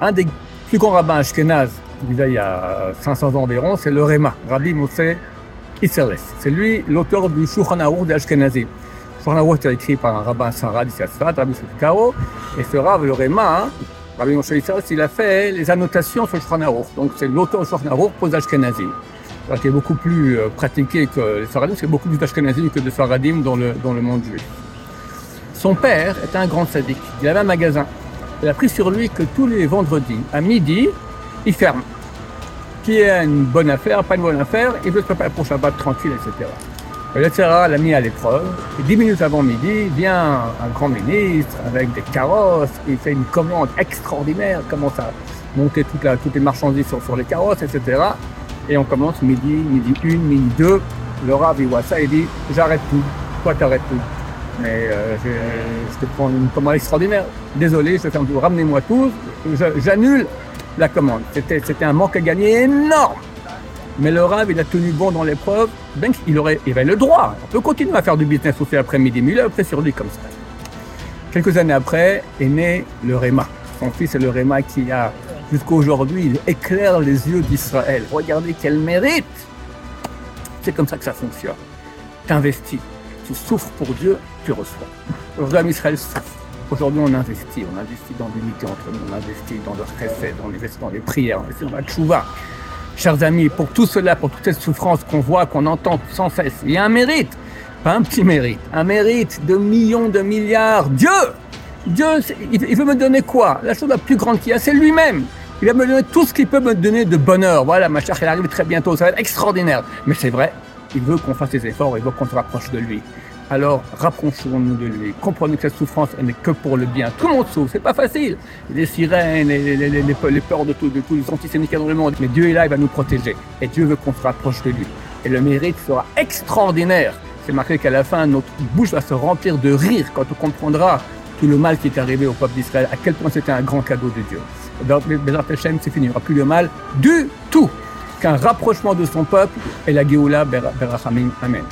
Un des plus grands rabbins ashkénazes, il y a 500 ans environ, c'est le Réma, Rabbi Moshe Isserles. C'est lui l'auteur du Shulchan des Ashkenazim. Shulchan Aruch écrit par un rabbin Sarah d'ici Rabbi Karo, et ce Rav, le Réma, hein, Rabbi Moshe Isserles, il a fait les annotations sur le. Donc c'est l'auteur du Shulchan pour les Ashkenazim. qui est beaucoup plus euh, pratiqué que les Faradim, c'est beaucoup plus d'Ashkenazim que de Faradim dans le, dans le monde juif. Son père était un grand sadique. Il avait un magasin. Il a pris sur lui que tous les vendredis, à midi, il ferme. Qui est une bonne affaire, pas une bonne affaire, il veut se préparer pour Shabbat tranquille, etc. Et le Tzara l'a mis à l'épreuve. Et dix minutes avant midi, vient un grand ministre avec des carrosses, il fait une commande extraordinaire, commence à monter toutes les marchandises sur, les carrosses, etc. Et on commence midi, midi une, midi deux. Le Rav, il voit ça, il dit J'arrête tout. Toi, t'arrêtes tout. Mais euh, te prends une commande extraordinaire. Désolé, je ferme tout. Ramenez-moi tous. J'annule la commande. C'était un manque à gagner énorme. Mais le Rav, il a tenu bon dans l'épreuve. Ben, il, aurait, avait le droit. On peut continuer à faire du business aussi après-midi, mais il a pris sur lui comme ça. Quelques années après est né le Réma. Son fils est le Réma qui a, jusqu'à aujourd'hui, éclaire les yeux d'Israël. Regardez quel mérite C'est comme ça que ça fonctionne. T'investis, tu souffres pour Dieu, tu reçois. Aujourd'hui, Israël. Aujourd'hui, on investit. On investit dans l'unité entre nous. On investit dans le respect, on investit dans les prières, on investit dans la tchouva. Chers amis, pour tout cela, pour toute cette souffrance qu'on voit, qu'on entend sans cesse, il y a un mérite. Pas un petit mérite. Un mérite de millions, de milliards. Dieu Dieu, il veut me donner quoi? La chose la plus grande qu'il y a, c'est lui-même. Il va me donner tout ce qu'il peut me donner de bonheur. Voilà, ma chère, elle arrive très bientôt. Ça va être extraordinaire. Mais c'est vrai, il veut qu'on fasse des efforts, il veut qu'on se rapproche de lui alors rapprochons-nous de lui. Comprenons que cette souffrance n'est que pour le bien. Tout le monde souffre, c'est pas facile. Les sirènes, les, peurs de, tout, de tous les antisémites dans le monde. Mais Dieu est là, il va nous protéger. Et Dieu veut qu'on se rapproche de lui. Et le mérite sera extraordinaire. C'est marqué qu'à la fin, notre bouche va se remplir de rire quand on comprendra tout le mal qui est arrivé au peuple d'Israël, à quel point c'était un grand cadeau de Dieu. Dans Bézat c'est fini, il n'y aura plus de mal du tout. Qu'un rapprochement de son peuple et la Géoula Berachamim. Amen.